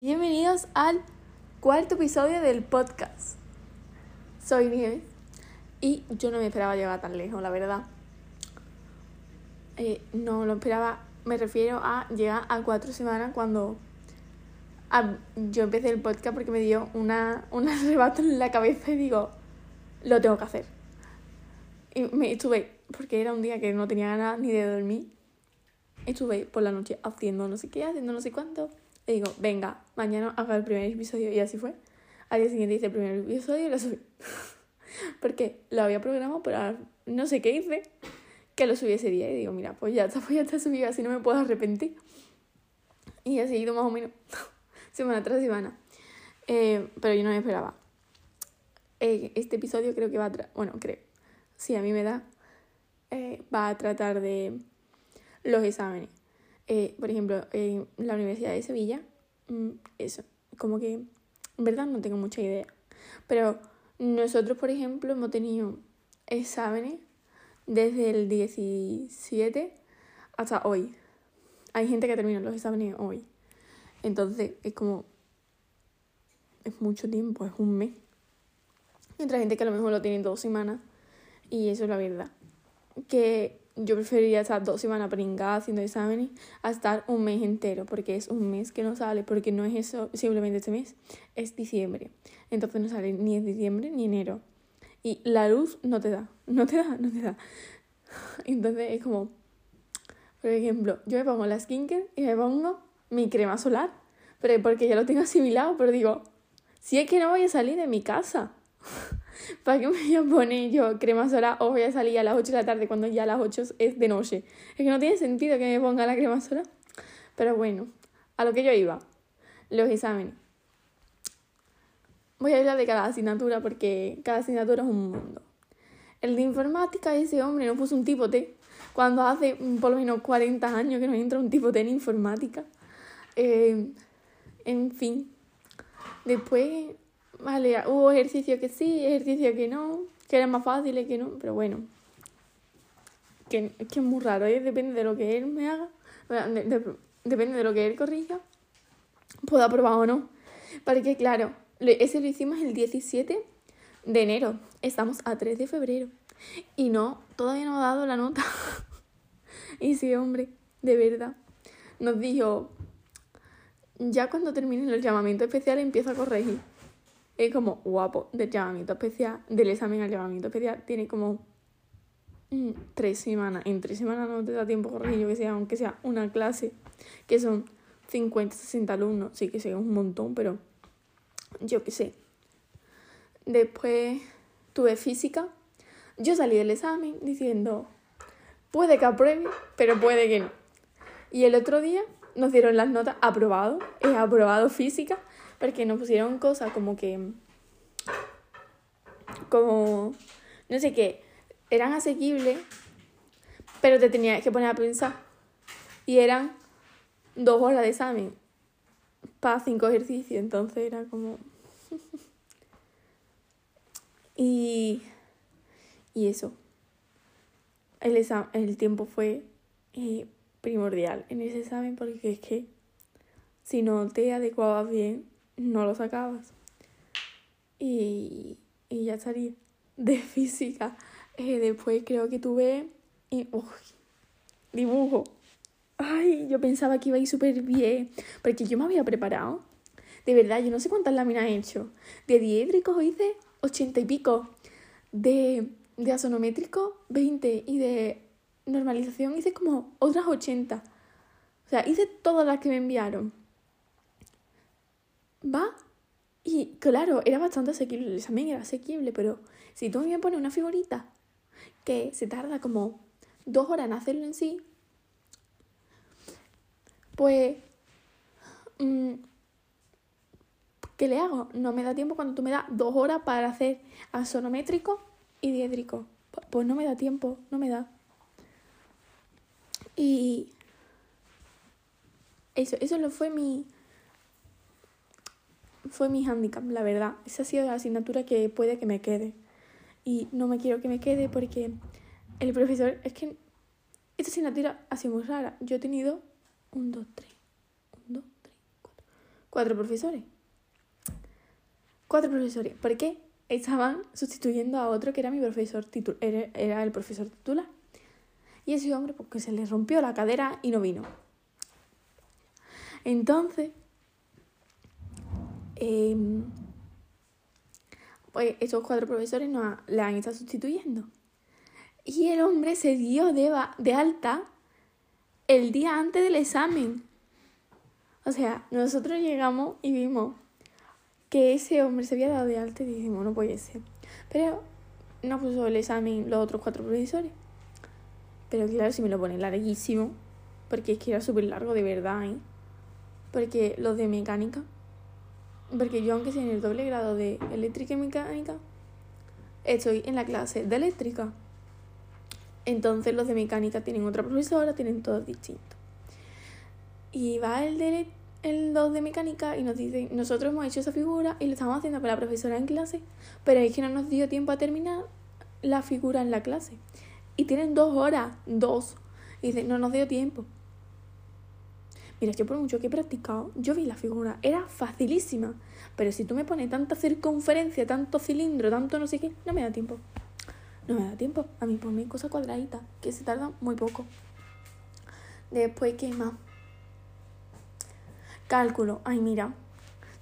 Bienvenidos al cuarto episodio del podcast. Soy Nieves y yo no me esperaba llegar tan lejos, la verdad. Eh, no lo esperaba, me refiero a llegar a cuatro semanas cuando yo empecé el podcast porque me dio una, un arrebato en la cabeza y digo, lo tengo que hacer. Y me estuve, porque era un día que no tenía ganas ni de dormir, estuve por la noche haciendo no sé qué, haciendo no sé cuánto y digo, venga, mañana haga el primer episodio. Y así fue. Al día siguiente hice el primer episodio y lo subí. Porque lo había programado, pero no sé qué hice, que lo subí ese día. Y digo, mira, pues ya está, pues ya está subido, así no me puedo arrepentir. Y he seguido más o menos semana tras semana. Eh, pero yo no me esperaba. Eh, este episodio creo que va a... Bueno, creo. Si a mí me da. Eh, va a tratar de los exámenes. Eh, por ejemplo, en la Universidad de Sevilla, mm, eso, como que en verdad no tengo mucha idea. Pero nosotros, por ejemplo, hemos tenido exámenes desde el 17 hasta hoy. Hay gente que termina los exámenes hoy. Entonces es como... Es mucho tiempo, es un mes. Y otra gente que a lo mejor lo tiene dos semanas. Y eso es la verdad. Que yo preferiría estar dos semanas pringada haciendo exámenes a estar un mes entero, porque es un mes que no sale, porque no es eso simplemente este mes, es diciembre. Entonces no sale ni en diciembre ni enero. Y la luz no te da, no te da, no te da. Entonces es como, por ejemplo, yo me pongo la skincare y me pongo mi crema solar, pero porque ya lo tengo asimilado, pero digo, si es que no voy a salir de mi casa. ¿Para qué me voy a poner yo crema solar o voy a salir a las 8 de la tarde cuando ya a las 8 es de noche? Es que no tiene sentido que me ponga la crema solar. Pero bueno, a lo que yo iba, los exámenes. Voy a hablar de cada asignatura porque cada asignatura es un mundo. El de informática, ese hombre no puso un tipo T. Cuando hace por lo menos 40 años que no entra un tipo T en informática. Eh, en fin. Después Vale, hubo ejercicios que sí, ejercicios que no, que eran más fáciles que no, pero bueno. Que, que es muy raro, ¿eh? depende de lo que él me haga, depende de lo que él corrija, puedo aprobar o no. Porque claro, ese lo hicimos el 17 de enero, estamos a 3 de febrero y no, todavía no ha dado la nota. y sí, hombre, de verdad, nos dijo, ya cuando terminen los llamamientos especiales empiezo a corregir es como guapo del llamamiento especial, del examen al llamamiento especial, tiene como mm, tres semanas. En tres semanas no te da tiempo corregir, que sea, aunque sea una clase, que son 50, 60 alumnos, sí que sea un montón, pero yo qué sé. Después tuve física. Yo salí del examen diciendo, puede que apruebe, pero puede que no. Y el otro día nos dieron las notas aprobado, he aprobado física porque nos pusieron cosas como que. como. no sé qué. eran asequibles, pero te tenías que poner a pensar. Y eran dos horas de examen para cinco ejercicios, entonces era como. y. y eso. El, el tiempo fue eh, primordial en ese examen porque es que si no te adecuabas bien, no lo sacabas. Y, y ya salí de física. Eh, después creo que tuve dibujo. Ay, yo pensaba que iba a ir súper bien. Porque yo me había preparado. De verdad, yo no sé cuántas láminas he hecho. De diédricos hice ochenta y pico. De, de asonométrico, 20. Y de normalización hice como otras 80. O sea, hice todas las que me enviaron va y claro, era bastante asequible, el examen era asequible, pero si tú me pones una figurita que se tarda como dos horas en hacerlo en sí, pues, mm, ¿qué le hago? No me da tiempo cuando tú me das dos horas para hacer asonométrico y diédrico. Pues no me da tiempo, no me da. Y eso, eso lo fue mi, fue mi handicap, la verdad. Esa ha sido la asignatura que puede que me quede. Y no me quiero que me quede porque el profesor, es que esta asignatura ha sido muy rara. Yo he tenido un, dos, tres, un, dos, tres, cuatro, cuatro profesores. Cuatro profesores. ¿Por qué? Estaban sustituyendo a otro que era mi profesor titular, era, el profesor titular. Y ese hombre, pues que se le rompió la cadera y no vino. Entonces, em, pues esos cuatro profesores nos le han estado sustituyendo. Y el hombre se dio de, de alta el día antes del examen. O sea, nosotros llegamos y vimos que ese hombre se había dado de alta y dijimos, no puede ser. Pero no puso el examen los otros cuatro profesores. Pero claro, si me lo pone larguísimo, porque es que era súper largo de verdad, ¿eh? Porque los de mecánica, porque yo aunque sea en el doble grado de eléctrica y mecánica, estoy en la clase de eléctrica. Entonces los de mecánica tienen otra profesora, tienen todos distintos. Y va el de el 2 de mecánica y nos dice, nosotros hemos hecho esa figura y lo estamos haciendo con la profesora en clase, pero es que no nos dio tiempo a terminar la figura en la clase. Y tienen dos horas, dos. Y dice, no nos dio tiempo. Mira, yo por mucho que he practicado, yo vi la figura, era facilísima. Pero si tú me pones tanta circunferencia, tanto cilindro, tanto no sé qué, no me da tiempo no me da tiempo. A mí ponme cosas cuadraditas, que se tardan muy poco. Después, ¿qué más? Cálculo. Ay, mira.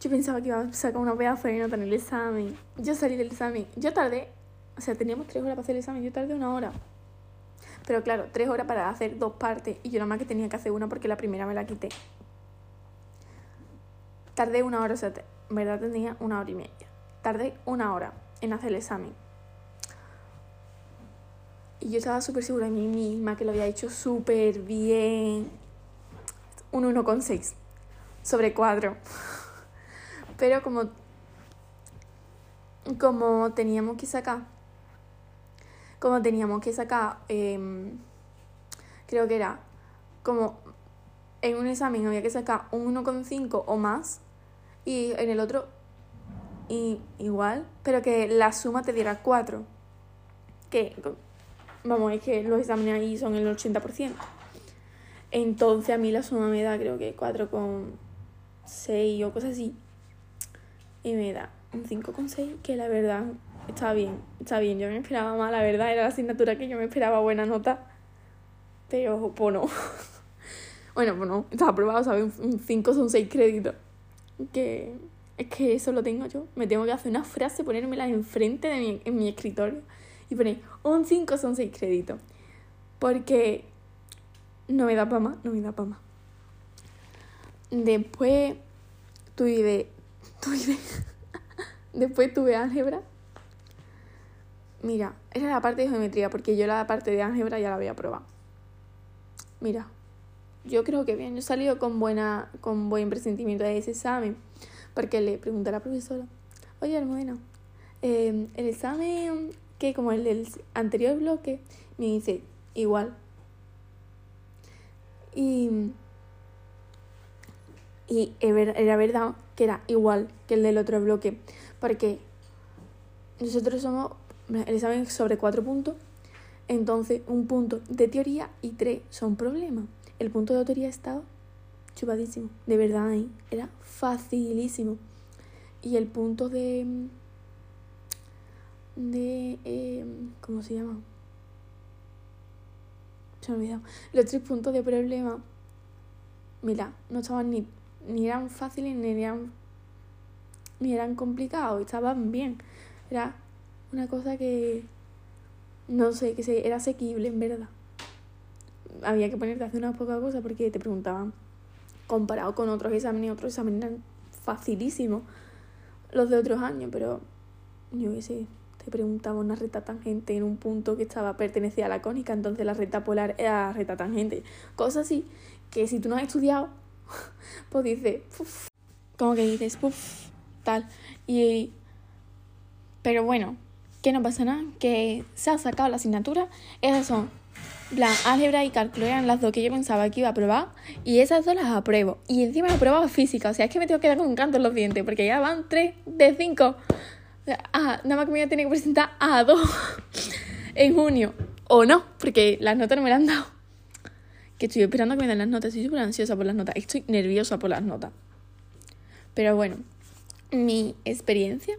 Yo pensaba que iba a sacar una pedazo de nota en el examen. Yo salí del examen. Yo tardé, o sea, teníamos tres horas para hacer el examen. Yo tardé una hora. Pero claro, tres horas para hacer dos partes. Y yo nada más que tenía que hacer una porque la primera me la quité. Tardé una hora, o sea, en verdad tenía una hora y media. Tardé una hora en hacer el examen. Y yo estaba súper segura de mí misma, que lo había hecho súper bien. Un 1,6 sobre 4. Pero como, como teníamos que sacar, como teníamos que sacar, em, creo que era como en un examen había que sacar un 1,5 o más y en el otro y, igual, pero que la suma te diera 4. Que Vamos, es que los exámenes ahí son el 80%. Entonces a mí la suma me da creo que 4,6 o cosas así. Y me da un 5,6 que la verdad está bien. Está bien, yo me esperaba más, la verdad era la asignatura que yo me esperaba buena nota. Pero pues no. bueno, pues no, estaba aprobado, ¿sabes? Un 5 son 6 créditos. Que es que eso lo tengo yo. Me tengo que hacer una frase, ponérmela enfrente de mi, en mi escritorio y pone un 5 son 6 créditos. Porque no me da para más, no me da para más. Después tuve, tuve, después tuve álgebra. Mira, era la parte de geometría, porque yo la parte de álgebra ya la había probado. Mira, yo creo que bien, yo he salido con, buena, con buen presentimiento de ese examen, porque le pregunté a la profesora, oye, Almudena, eh, el examen que como el del anterior bloque, me dice igual. Y, y era verdad que era igual que el del otro bloque, porque nosotros somos, el examen sobre cuatro puntos, entonces un punto de teoría y tres son problemas. El punto de teoría estaba chupadísimo, de verdad, ¿eh? era facilísimo. Y el punto de de... Em, ¿Cómo se llama? Se me ha olvidado. Los tres puntos de problema, mira, no estaban ni, ni eran fáciles ni eran, ni eran complicados, estaban bien. Era una cosa que, no sé, que se, era asequible en verdad. Había que ponerte a hacer unas pocas cosas porque te preguntaban, comparado con otros exámenes, otros exámenes eran facilísimos los de otros años, pero yo qué sé, te preguntaba una recta tangente en un punto que estaba pertenecía a la cónica, entonces la recta polar era recta tangente. Cosas así que si tú no has estudiado, pues dices, como que dices, tal. Y, pero bueno, que no pasa nada, que se ha sacado la asignatura. Esas son, plan, álgebra y cálculo eran las dos que yo pensaba que iba a probar y esas dos las apruebo. Y encima aprobaba física, o sea, es que me tengo que dar con un canto en los dientes porque ya van tres de cinco ah, nada más que me voy a tener que presentar a dos en junio. O no, porque las notas no me las han dado. Que estoy esperando que me den las notas. Estoy súper ansiosa por las notas. Estoy nerviosa por las notas. Pero bueno, mi experiencia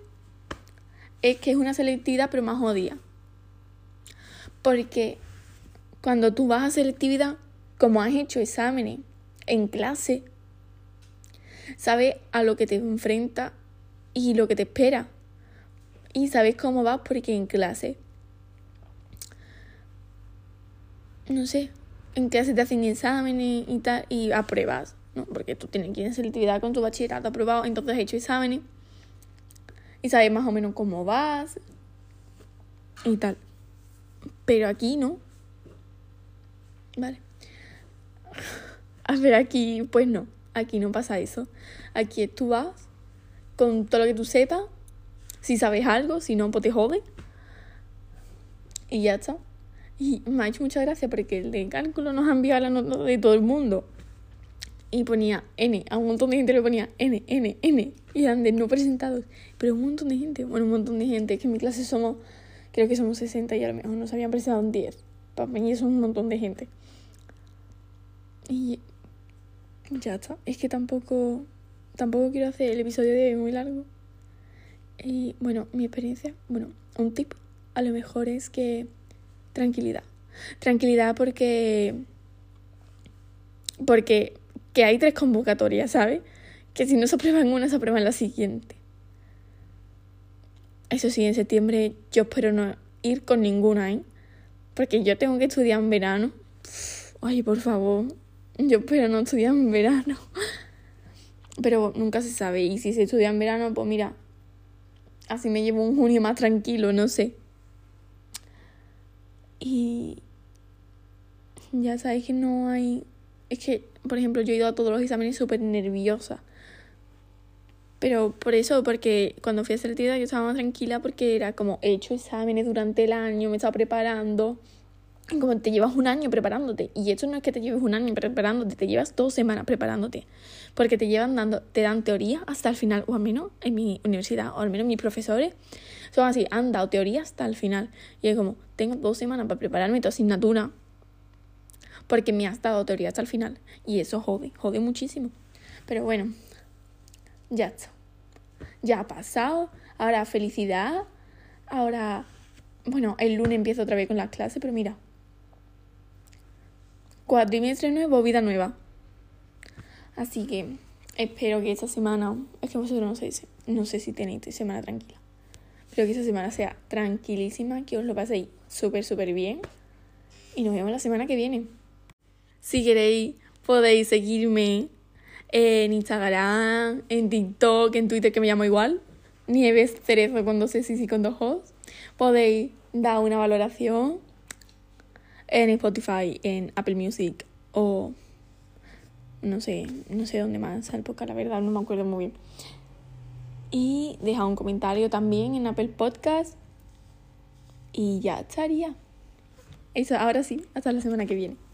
es que es una selectividad pero más jodida. Porque cuando tú vas a selectividad, como has hecho exámenes en clase, sabes a lo que te enfrenta y lo que te espera. Y sabes cómo vas porque en clase, no sé, en clase te hacen exámenes y tal, y apruebas, ¿no? Porque tú tienes que ir en selectividad con tu bachillerato aprobado, entonces has hecho exámenes y sabes más o menos cómo vas y tal. Pero aquí no. Vale. A ver, aquí, pues no. Aquí no pasa eso. Aquí tú vas con todo lo que tú sepas. Si sabes algo, si no, pues te jode. Y ya está. Y me ha hecho mucha gracia porque el de cálculo nos ha enviado la nota de todo el mundo. Y ponía N, a un montón de gente le ponía N, N, N. Y eran de no presentados. Pero un montón de gente, bueno, un montón de gente. Que en mi clase somos, creo que somos 60 y a lo mejor nos habían presentado un 10. Para mí eso es un montón de gente. Y ya está. Es que tampoco, tampoco quiero hacer el episodio de hoy muy largo. Y bueno, mi experiencia, bueno, un tip a lo mejor es que tranquilidad. Tranquilidad porque porque que hay tres convocatorias, ¿sabes? Que si no se aprueban una, se aprueban la siguiente. Eso sí, en septiembre yo espero no ir con ninguna, ¿eh? Porque yo tengo que estudiar en verano. Ay, por favor, yo espero no estudiar en verano. Pero nunca se sabe. Y si se estudia en verano, pues mira, así me llevo un junio más tranquilo, no sé. Y ya sabéis que no hay... Es que, por ejemplo, yo he ido a todos los exámenes súper nerviosa. Pero por eso, porque cuando fui a selectividad yo estaba más tranquila porque era como he hecho exámenes durante el año, me estaba preparando como te llevas un año preparándote. Y esto no es que te lleves un año preparándote, te llevas dos semanas preparándote. Porque te llevan dando, te dan teoría hasta el final, o al menos en mi universidad, o al menos mis profesores, son así, han dado teoría hasta el final. Y es como, tengo dos semanas para prepararme tu asignatura. Porque me has dado teoría hasta el final. Y eso jode, jode muchísimo. Pero bueno, ya está. Ya ha pasado. Ahora felicidad. Ahora, bueno, el lunes empiezo otra vez con las clases, pero mira, cuatrimestre nuevo, vida nueva. Así que espero que esta semana, es que vosotros no sé, no sé si tenéis semana tranquila, pero que esta semana sea tranquilísima, que os lo paséis súper, súper bien y nos vemos la semana que viene. Si queréis, podéis seguirme en Instagram, en TikTok, en Twitter, que me llamo igual. Nieves Cerezo con dos S y con dos O's. Podéis dar una valoración en Spotify, en Apple Music o no sé, no sé dónde más al podcast, la verdad, no me acuerdo muy bien. Y deja un comentario también en Apple Podcast. Y ya estaría. Eso, ahora sí, hasta la semana que viene.